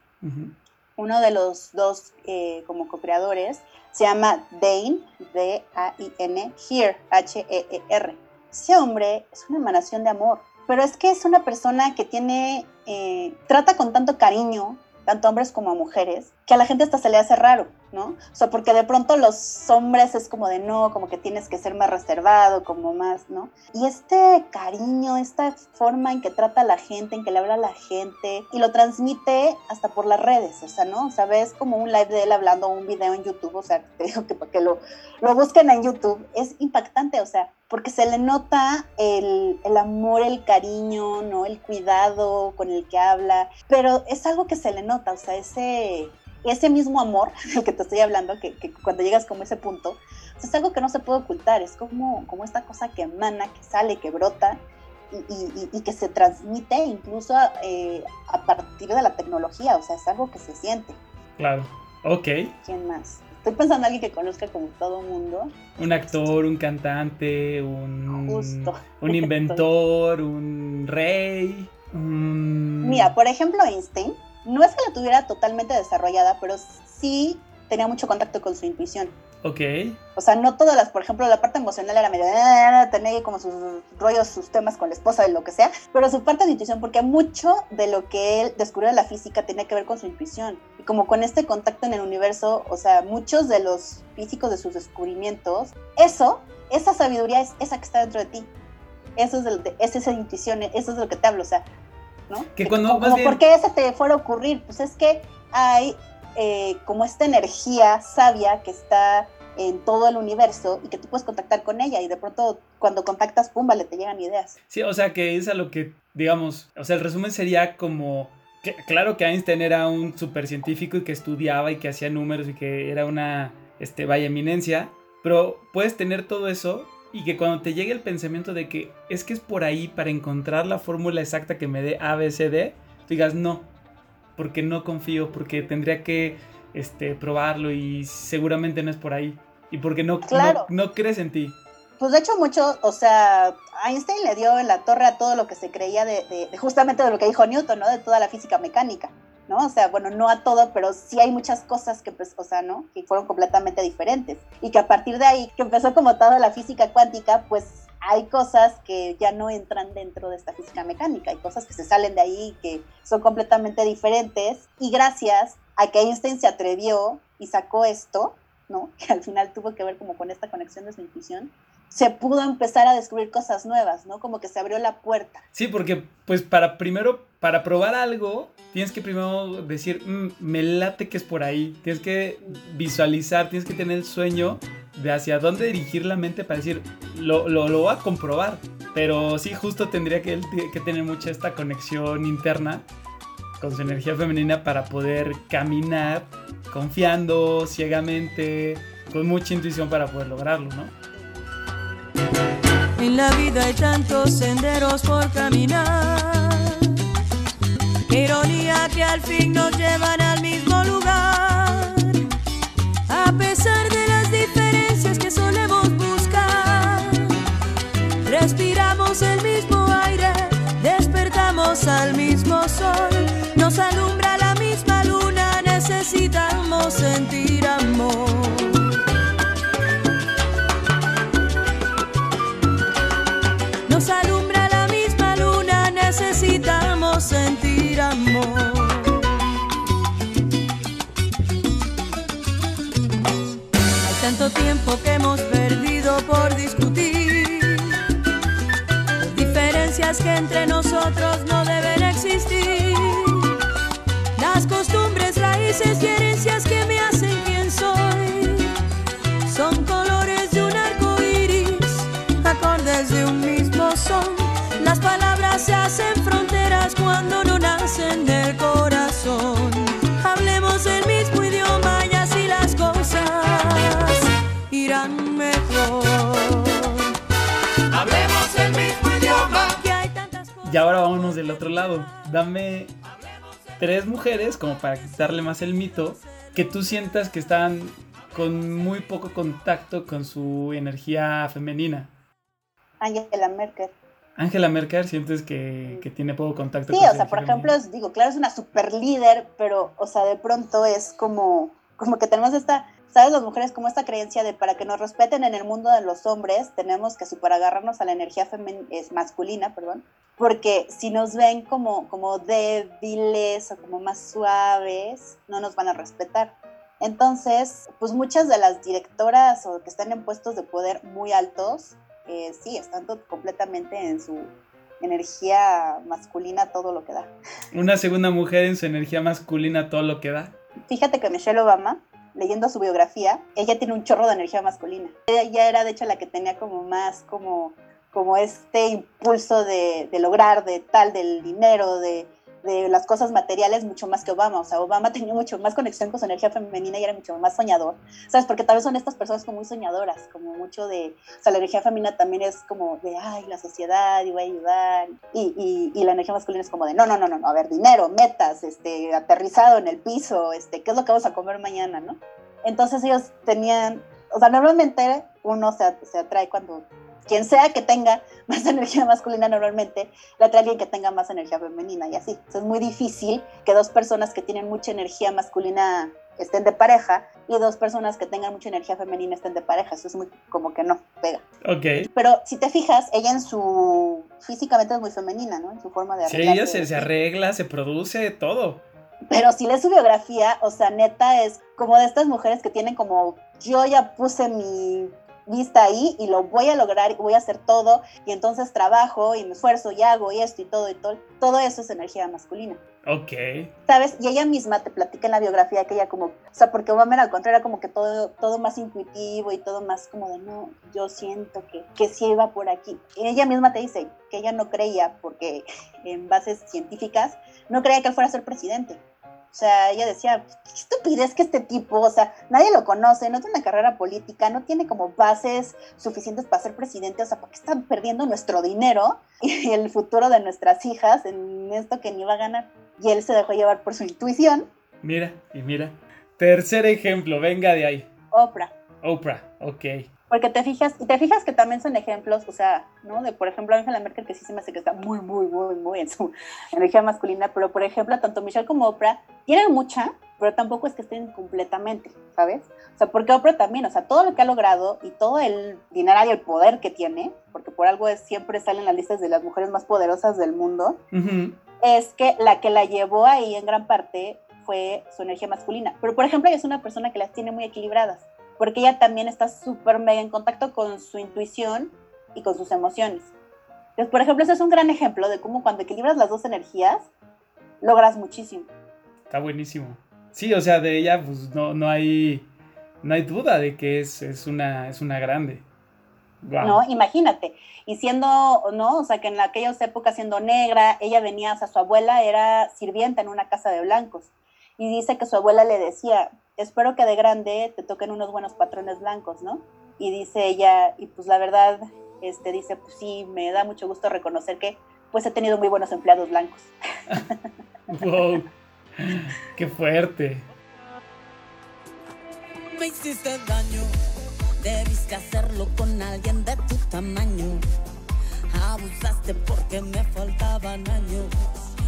S3: uno de los dos eh, como co-creadores se llama Dane, D-A-I-N, Here, H-E-E-R. Ese hombre es una emanación de amor pero es que es una persona que tiene, eh, trata con tanto cariño, tanto hombres como mujeres, que a la gente hasta se le hace raro, ¿no? O sea, porque de pronto los hombres es como de no, como que tienes que ser más reservado, como más, ¿no? Y este cariño, esta forma en que trata a la gente, en que le habla a la gente, y lo transmite hasta por las redes, o sea, ¿no? O sea, ves como un live de él hablando, un video en YouTube, o sea, te digo que que lo, lo busquen en YouTube, es impactante, o sea, porque se le nota el, el, amor, el cariño, ¿no? El cuidado con el que habla, pero es algo que se le nota, o sea, ese, ese mismo amor del que te estoy hablando, que, que cuando llegas como ese punto, es algo que no se puede ocultar, es como, como esta cosa que emana, que sale, que brota y, y, y que se transmite incluso eh, a partir de la tecnología, o sea, es algo que se siente.
S2: Claro, ok.
S3: ¿Quién más? Estoy pensando en alguien que conozca como todo mundo.
S2: Un actor, un cantante, un, un inventor, un rey.
S3: Mira, por ejemplo, Einstein, no es que la tuviera totalmente desarrollada, pero sí tenía mucho contacto con su intuición.
S2: Ok.
S3: O sea, no todas las, por ejemplo, la parte emocional era medio, ah, tenía como sus rollos, sus temas con la esposa, de lo que sea, pero su parte de intuición, porque mucho de lo que él descubrió de la física tenía que ver con su intuición. Y como con este contacto en el universo, o sea, muchos de los físicos de sus descubrimientos, eso, esa sabiduría es esa que está dentro de ti. Eso es, de, es esa intuición, eso es de lo que te hablo, o sea, ¿no?
S2: Que cuando como,
S3: ¿Por qué ese te fuera a ocurrir? Pues es que hay eh, como esta energía sabia que está en todo el universo y que tú puedes contactar con ella y de pronto cuando contactas, pum, vale, te llegan ideas.
S2: Sí, o sea que es a lo que, digamos, o sea, el resumen sería como, que, claro que Einstein era un super científico y que estudiaba y que hacía números y que era una, este, vaya eminencia, pero puedes tener todo eso y que cuando te llegue el pensamiento de que es que es por ahí para encontrar la fórmula exacta que me dé A, B, C, D, digas no, porque no confío, porque tendría que este, probarlo y seguramente no es por ahí. Y porque no, no, crees en ti.
S3: Pues de hecho mucho, o sea, Einstein le dio en la torre a todo lo que se creía de, justamente de lo que dijo Newton, ¿no? De toda la física mecánica, ¿no? O sea, bueno, no a todo, pero sí hay muchas cosas que, pues, o sea, ¿no? Que fueron completamente diferentes. Y que a partir de ahí, que empezó como toda la física cuántica, pues hay cosas que ya no entran dentro de esta física mecánica, hay cosas que se salen de ahí que son completamente diferentes y gracias a que Einstein se atrevió y sacó esto, ¿no? Que al final tuvo que ver como con esta conexión de su intuición, se pudo empezar a descubrir cosas nuevas, ¿no? Como que se abrió la puerta.
S2: Sí, porque pues para primero, para probar algo, tienes que primero decir, mm, me late que es por ahí, tienes que visualizar, tienes que tener el sueño de hacia dónde dirigir la mente para decir, lo, lo, lo voy a comprobar. Pero sí, justo tendría que, que tener mucha esta conexión interna con su energía femenina para poder caminar confiando ciegamente, con mucha intuición para poder lograrlo, ¿no?
S8: En la vida hay tantos senderos por caminar. Ironía que al fin nos llevan al mismo lugar. A pesar de las diferencias que solemos buscar, respiramos el mismo aire, despertamos al mismo sol, nos alumbra la misma luna, necesitamos sentir amor. Tiempo que hemos perdido por discutir. Diferencias que entre nosotros no deben existir. Del
S2: otro lado. Dame tres mujeres, como para quitarle más el mito, que tú sientas que están con muy poco contacto con su energía femenina.
S3: Angela Merkel.
S2: Angela Merkel, sientes que, que tiene poco contacto
S3: Sí,
S2: con
S3: o
S2: su
S3: sea, por ejemplo, digo, claro, es una super líder, pero, o sea, de pronto es como, como que tenemos esta, ¿sabes? Las mujeres como esta creencia de para que nos respeten en el mundo de los hombres, tenemos que super agarrarnos a la energía femen- es masculina, perdón, porque si nos ven como, como débiles o como más suaves, no nos van a respetar. Entonces, pues muchas de las directoras o que están en puestos de poder muy altos, eh, sí, están completamente en su energía masculina, todo lo que da.
S2: Una segunda mujer en su energía masculina, todo lo que da.
S3: Fíjate que Michelle Obama, leyendo su biografía, ella tiene un chorro de energía masculina. Ella era de hecho la que tenía como más como, como este impulso de, de lograr, de tal, del dinero, de, de las cosas materiales, mucho más que Obama. O sea, Obama tenía mucho más conexión con su energía femenina y era mucho más soñador. ¿Sabes? Porque tal vez son estas personas como muy soñadoras, como mucho de... O sea, la energía femenina también es como de, ay, la sociedad, y voy a ayudar. Y, y, y la energía masculina es como de, no, no, no, no, no, a ver, dinero, metas, este, aterrizado en el piso, este, ¿qué es lo que vamos a comer mañana, no? Entonces ellos tenían, o sea, normalmente uno se, se atrae cuando, quien sea que tenga más energía masculina normalmente, le atrae a alguien que tenga más energía femenina y así. Entonces es muy difícil que dos personas que tienen mucha energía masculina estén de pareja y dos personas que tengan mucha energía femenina estén de pareja. Eso es muy como que no pega.
S2: Ok.
S3: Pero si te fijas, ella en su físicamente es muy femenina, ¿no? En su forma de
S2: Sí,
S3: arreglarse,
S2: ella se, se arregla, se produce, todo.
S3: Pero si lees su biografía, o sea, neta es como de estas mujeres que tienen como, yo ya puse mi vista ahí y lo voy a lograr y voy a hacer todo y entonces trabajo y me esfuerzo y hago y esto y todo y todo. Todo eso es energía masculina.
S2: Ok.
S3: ¿Sabes? Y ella misma te platica en la biografía que ella como, o sea, porque era al contrario, era como que todo, todo más intuitivo y todo más como de, no, yo siento que, que sí iba por aquí. Y ella misma te dice que ella no creía, porque en bases científicas, no creía que él fuera a ser presidente. O sea, ella decía, qué estupidez que este tipo, o sea, nadie lo conoce, no tiene una carrera política, no tiene como bases suficientes para ser presidente, o sea, ¿por qué están perdiendo nuestro dinero y el futuro de nuestras hijas en esto que ni va a ganar? Y él se dejó llevar por su intuición,
S2: Mira, y mira. Tercer ejemplo, venga de ahí.
S3: Oprah.
S2: Oprah, ok.
S3: Porque te fijas, y te fijas que también son ejemplos, o sea, ¿no? De, por ejemplo, Angela Merkel, que sí se me hace que está muy, muy, muy, muy en su energía masculina, pero, por ejemplo, tanto Michelle como Oprah tienen mucha, pero tampoco es que estén completamente, ¿sabes? O sea, porque Oprah también, o sea, todo lo que ha logrado y todo el dinero y el poder que tiene, porque por algo es, siempre salen las listas de las mujeres más poderosas del mundo, es que la que la llevó ahí en gran parte fue su energía masculina. Pero, por ejemplo, ella es una persona que las tiene muy equilibradas, porque ella también está súper mega en contacto con su intuición y con sus emociones. Entonces, por ejemplo, ese es un gran ejemplo de cómo cuando equilibras las dos energías, logras muchísimo.
S2: Está buenísimo. Sí, o sea, de ella, pues no, no hay. No hay duda de que es, es una, es una grande.
S3: ¿no? Imagínate. Y siendo, ¿no? O sea, que en aquellas épocas siendo negra, ella venía, o sea, su abuela era sirvienta en una casa de blancos. Y dice que su abuela le decía, espero que de grande te toquen unos buenos patrones blancos, ¿no? Y dice ella, y pues la verdad, este, dice, pues sí, me da mucho gusto reconocer que pues he tenido muy buenos empleados blancos.
S2: wow, qué fuerte.
S9: Me hiciste daño, debiste hacerlo con alguien de tu tamaño. Abusaste porque me faltaban años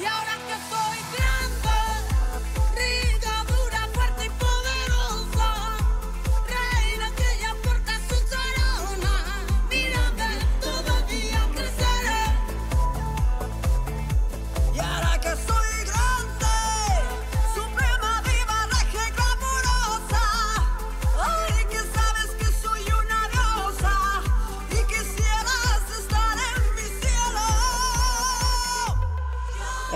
S9: Y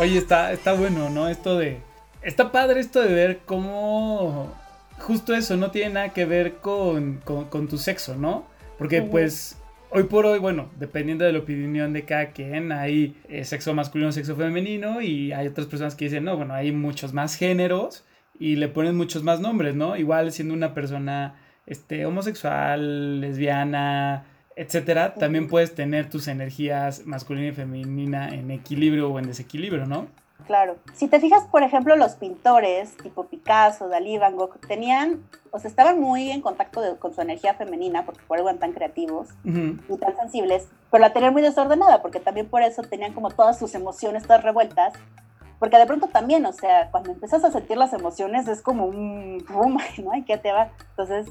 S2: Oye, está, está bueno, ¿no? Esto de... Está padre esto de ver cómo... Justo eso no tiene nada que ver con, con- con tu sexo, ¿no? Porque pues hoy por hoy, bueno, dependiendo de la opinión de cada quien, hay eh, sexo masculino, sexo femenino y hay otras personas que dicen, no, bueno, hay muchos más géneros y le ponen muchos más nombres, ¿no? Igual siendo una persona este, homosexual, lesbiana, etcétera, también puedes tener tus energías masculina y femenina en equilibrio o en desequilibrio, ¿no?
S3: Claro. Si te fijas, por ejemplo, los pintores tipo Picasso, Dalí, Van Gogh, tenían, o sea, estaban muy en contacto de- con su energía femenina, porque por algo eran tan creativos y tan sensibles, pero la tenían muy desordenada, porque también por eso tenían como todas sus emociones todas revueltas, porque de pronto también, o sea, cuando empiezas a sentir las emociones es como un boom, ¿no? ¿Y qué te va? Entonces,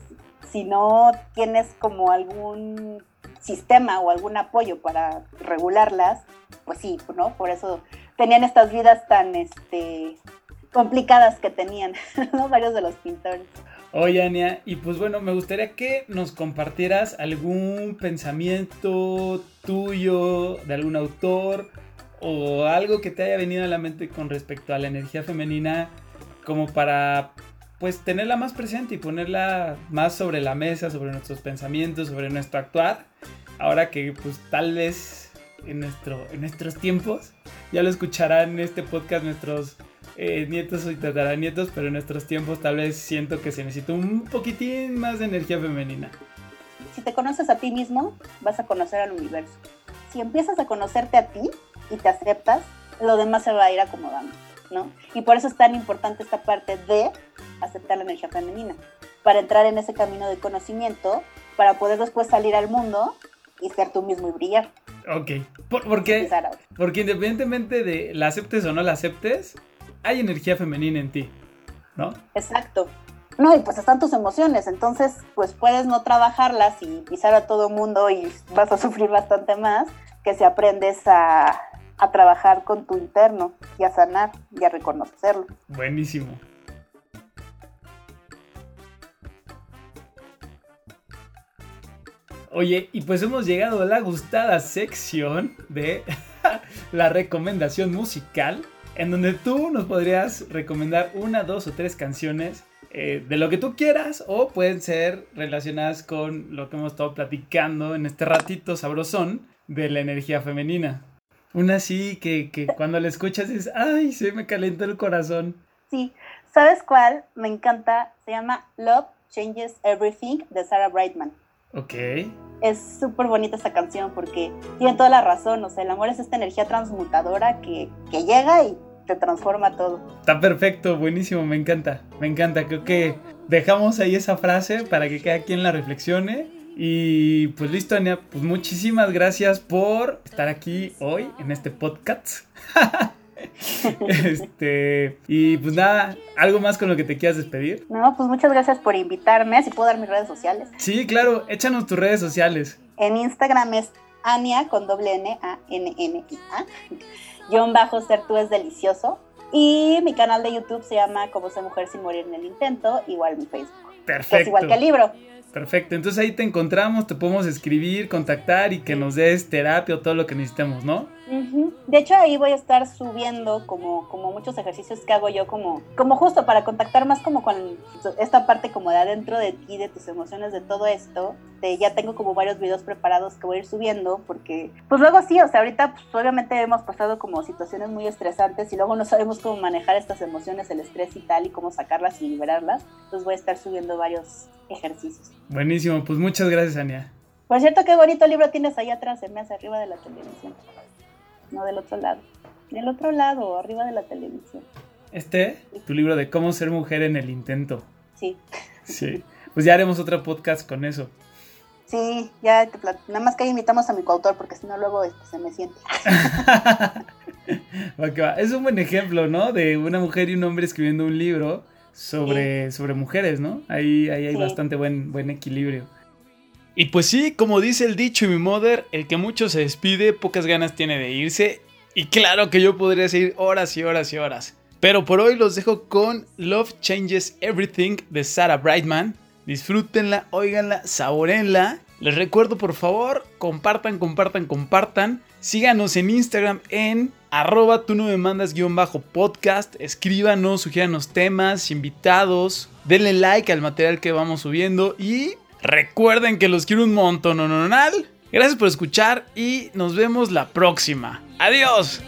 S3: si no tienes como algún sistema o algún apoyo para regularlas, pues sí, ¿no? Por eso tenían estas vidas tan, este, complicadas que tenían, ¿no? Varios de los pintores.
S2: Oye, Ania, y pues bueno, me gustaría que nos compartieras algún pensamiento tuyo de algún autor o algo que te haya venido a la mente con respecto a la energía femenina como para pues tenerla más presente y ponerla más sobre la mesa, sobre nuestros pensamientos, sobre nuestro actuar. Ahora que pues tal vez en, nuestro, en nuestros tiempos, ya lo escucharán en este podcast nuestros eh, nietos y tataranietos, pero en nuestros tiempos tal vez siento que se necesita un poquitín más de energía femenina.
S3: Si te conoces a ti mismo, vas a conocer al universo. Si empiezas a conocerte a ti y te aceptas, lo demás se va a ir acomodando, ¿no? Y por eso es tan importante esta parte de aceptar la energía femenina, para entrar en ese camino de conocimiento, para poder después salir al mundo y ser tú mismo y brillar.
S2: Ok, por, porque, porque independientemente de la aceptes o no la aceptes, hay energía femenina en ti, ¿no?
S3: Exacto. No, y pues están tus emociones, entonces pues puedes no trabajarlas y pisar a todo mundo y vas a sufrir bastante más que si aprendes a, a trabajar con tu interno y a sanar y a reconocerlo.
S2: Buenísimo. Oye, y pues hemos llegado a la gustada sección de la recomendación musical, en donde tú nos podrías recomendar una, dos o tres canciones eh, de lo que tú quieras o pueden ser relacionadas con lo que hemos estado platicando en este ratito sabrosón de la energía femenina. Una así que, que cuando la escuchas es, ay, se me calentó el corazón.
S3: Sí, ¿sabes cuál? Me encanta, se llama Love Changes Everything de Sarah Brightman.
S2: Ok.
S3: Es súper bonita esa canción porque tiene toda la razón, o sea, el amor es esta energía transmutadora que, que llega y te transforma todo.
S2: Está perfecto, buenísimo, me encanta. Me encanta, creo que dejamos ahí esa frase para que cada quien la reflexione. Y pues listo, Ania, pues muchísimas gracias por estar aquí hoy en este podcast. este, y pues nada, ¿algo más con lo que te quieras despedir?
S3: No, pues muchas gracias por invitarme, así puedo dar mis redes sociales.
S2: Sí, claro, échanos tus redes sociales.
S3: En Instagram es Ania con doble N A N N I A. Guión bajo ser tú es delicioso. Y mi canal de YouTube se llama Como ser mujer sin morir en el intento, igual mi Facebook.
S2: Perfecto.
S3: Que es igual que el libro.
S2: Perfecto, entonces ahí te encontramos, te podemos escribir, contactar y que nos des terapia o todo lo que necesitemos, ¿no?
S3: De hecho, ahí voy a estar subiendo como, como muchos ejercicios que hago yo, como, como justo para contactar más como con esta parte como de adentro de ti, de tus emociones, de todo esto. De, ya tengo como varios videos preparados que voy a ir subiendo porque, pues luego sí, o sea, ahorita pues obviamente hemos pasado como situaciones muy estresantes y luego no sabemos cómo manejar estas emociones, el estrés y tal, y cómo sacarlas y liberarlas. Entonces voy a estar subiendo varios ejercicios.
S2: Buenísimo, pues muchas gracias, Ania.
S3: Por cierto, qué bonito libro tienes ahí atrás, se me hace arriba de la televisión. No del otro lado. Del otro lado, arriba de la televisión.
S2: Este, tu libro de cómo ser mujer en el intento.
S3: Sí.
S2: Sí. Pues ya haremos otro podcast con eso.
S3: Sí, ya te nada más que ahí invitamos a mi coautor porque si no luego este, se me siente.
S2: Va que va. Es un buen ejemplo, ¿no? De una mujer y un hombre escribiendo un libro sobre, sobre mujeres, ¿no? Ahí, ahí hay
S3: Sí.
S2: bastante buen, buen equilibrio. Y pues sí, como dice el dicho y mi mother, el que mucho se despide, pocas ganas tiene de irse. Y claro que yo podría seguir horas y horas y horas. Pero por hoy los dejo con Love Changes Everything de Sarah Brightman. Disfrútenla, óiganla, saborenla. Les recuerdo por favor, compartan, compartan, compartan. Síganos en Instagram en arroba tú no me mandas guion bajo podcast. Escríbanos, sugiéranos temas, invitados. Denle like al material que vamos subiendo y recuerden que los quiero un montón. Gracias por escuchar y nos vemos la próxima. Adiós.